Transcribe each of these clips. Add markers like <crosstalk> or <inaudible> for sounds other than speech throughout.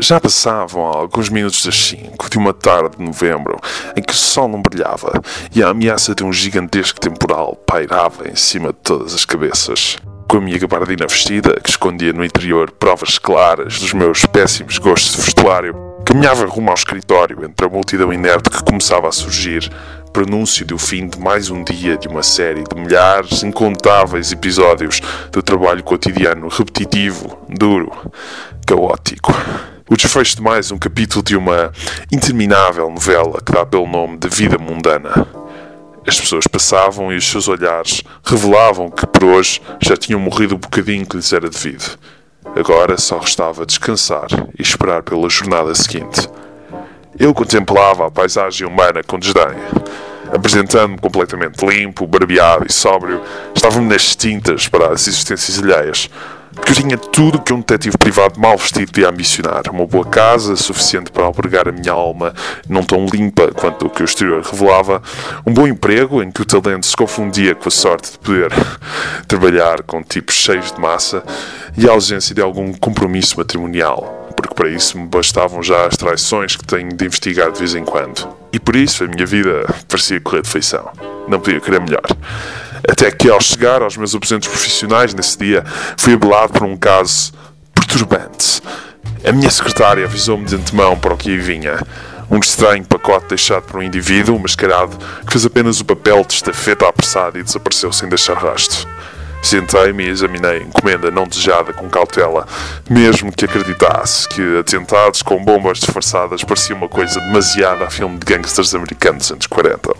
Já passavam alguns minutos das cinco de uma tarde de novembro em que o sol não brilhava e a ameaça de um gigantesco temporal pairava em cima de todas as cabeças. Com a minha gabardina vestida, que escondia no interior provas claras dos meus péssimos gostos de vestuário, caminhava rumo ao escritório entre a multidão inerte que começava a surgir, pronúncio do fim de mais um dia de uma série de milhares incontáveis episódios do trabalho cotidiano repetitivo, duro, caótico o desfecho de mais um capítulo de uma interminável novela que dá pelo nome de Vida Mundana. As pessoas passavam e os seus olhares revelavam que por hoje já tinham morrido o bocadinho que lhes era devido. Agora só restava descansar e esperar pela jornada seguinte. Eu contemplava a paisagem humana com desdém. Apresentando-me completamente limpo, barbeado e sóbrio, estava-me nas tintas para as existências alheias que tinha tudo que um detetive privado mal vestido podia ambicionar. Uma boa casa, suficiente para albergar a minha alma, não tão limpa quanto o que o exterior revelava. Um bom emprego, em que o talento se confundia com a sorte de poder <laughs> trabalhar com tipos cheios de massa. E a ausência de algum compromisso matrimonial, porque para isso me bastavam já as traições que tenho de investigar de vez em quando. E por isso a minha vida parecia correr de feição. Não podia querer melhor. Até que, ao chegar aos meus aposentos profissionais nesse dia, fui abelado por um caso perturbante. A minha secretária avisou-me de antemão para o que aí vinha. Um estranho pacote deixado por um indivíduo mascarado que fez apenas o papel de estafeta apressada e desapareceu sem deixar rastro. Sentei-me e examinei a encomenda não desejada com cautela, mesmo que acreditasse que atentados com bombas disfarçadas parecia uma coisa demasiada a filme de gangsters americanos anos 40.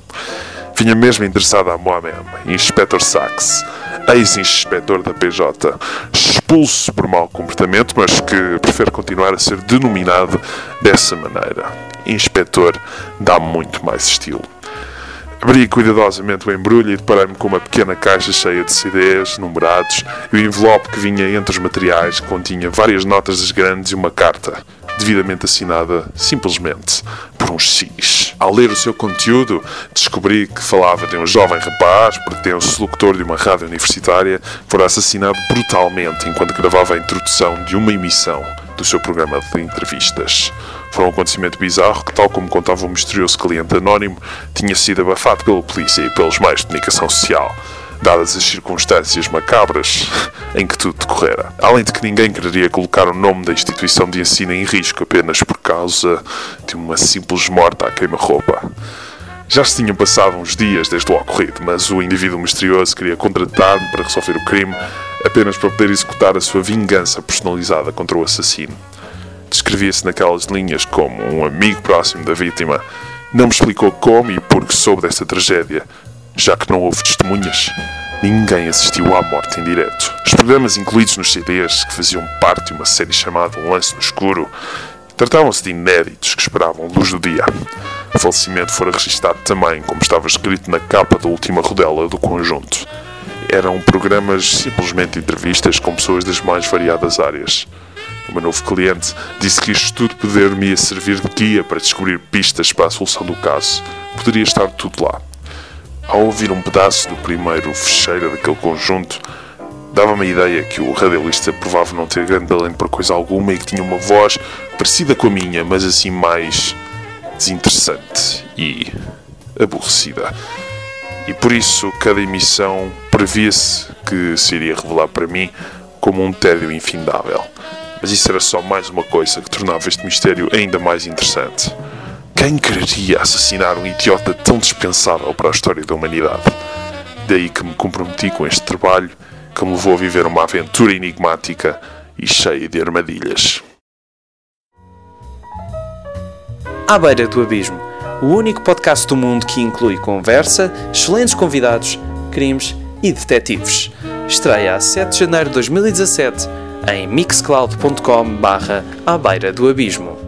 Vinha mesmo interessada a Mohamed, Inspector Sachs, ex-inspetor da PJ, expulso por mau comportamento, mas que prefere continuar a ser denominado dessa maneira. Inspetor dá muito mais estilo. Abri cuidadosamente o embrulho e deparei-me com uma pequena caixa cheia de CDs numerados e o envelope que vinha entre os materiais continha várias notas das grandes e uma carta, devidamente assinada simplesmente por um X. Ao ler o seu conteúdo, descobri que falava de um jovem rapaz, pretenso locutor de uma rádio universitária, que fora assassinado brutalmente enquanto gravava a introdução de uma emissão do seu programa de entrevistas. Foi um acontecimento bizarro que, tal como contava um misterioso cliente anónimo, tinha sido abafado pela polícia e pelos meios de comunicação social, dadas as circunstâncias macabras em que tudo decorrera. Além de que ninguém quereria colocar o nome da instituição de ensino em risco apenas por causa de uma simples morte à queima-roupa. Já se tinham passado uns dias desde o ocorrido, mas o indivíduo misterioso queria contratar-me para resolver o crime apenas para poder executar a sua vingança personalizada contra o assassino. Descrevia-se naquelas linhas como um amigo próximo da vítima. Não me explicou como e por que soube desta tragédia, já que não houve testemunhas. Ninguém assistiu à morte em direto. Os programas incluídos nos CDs, que faziam parte de uma série chamada Um Lance no Escuro, tratavam-se de inéditos que esperavam luz do dia. O falecimento fora registado também, como estava escrito na capa da última rodela do conjunto eram programas simplesmente entrevistas com pessoas das mais variadas áreas. O meu novo cliente disse que isto tudo poder-me servir de guia para descobrir pistas para a solução do caso. Poderia estar tudo lá. Ao ouvir um pedaço do primeiro fecheiro daquele conjunto, dava-me a ideia que o radialista provava não ter grande talento para coisa alguma e que tinha uma voz parecida com a minha, mas assim mais desinteressante e aborrecida. E por isso, cada emissão previa-se que se iria revelar para mim como um tédio infindável. Mas isso era só mais uma coisa que tornava este mistério ainda mais interessante. Quem quereria assassinar um idiota tão dispensável para a história da humanidade? Daí que me comprometi com este trabalho que me levou a viver uma aventura enigmática e cheia de armadilhas. À beira do abismo, o único podcast do mundo que inclui conversa, excelentes convidados, crimes e detetives. Estreia a 7 de janeiro de 2017 em mixcloud.com barra à beira do abismo.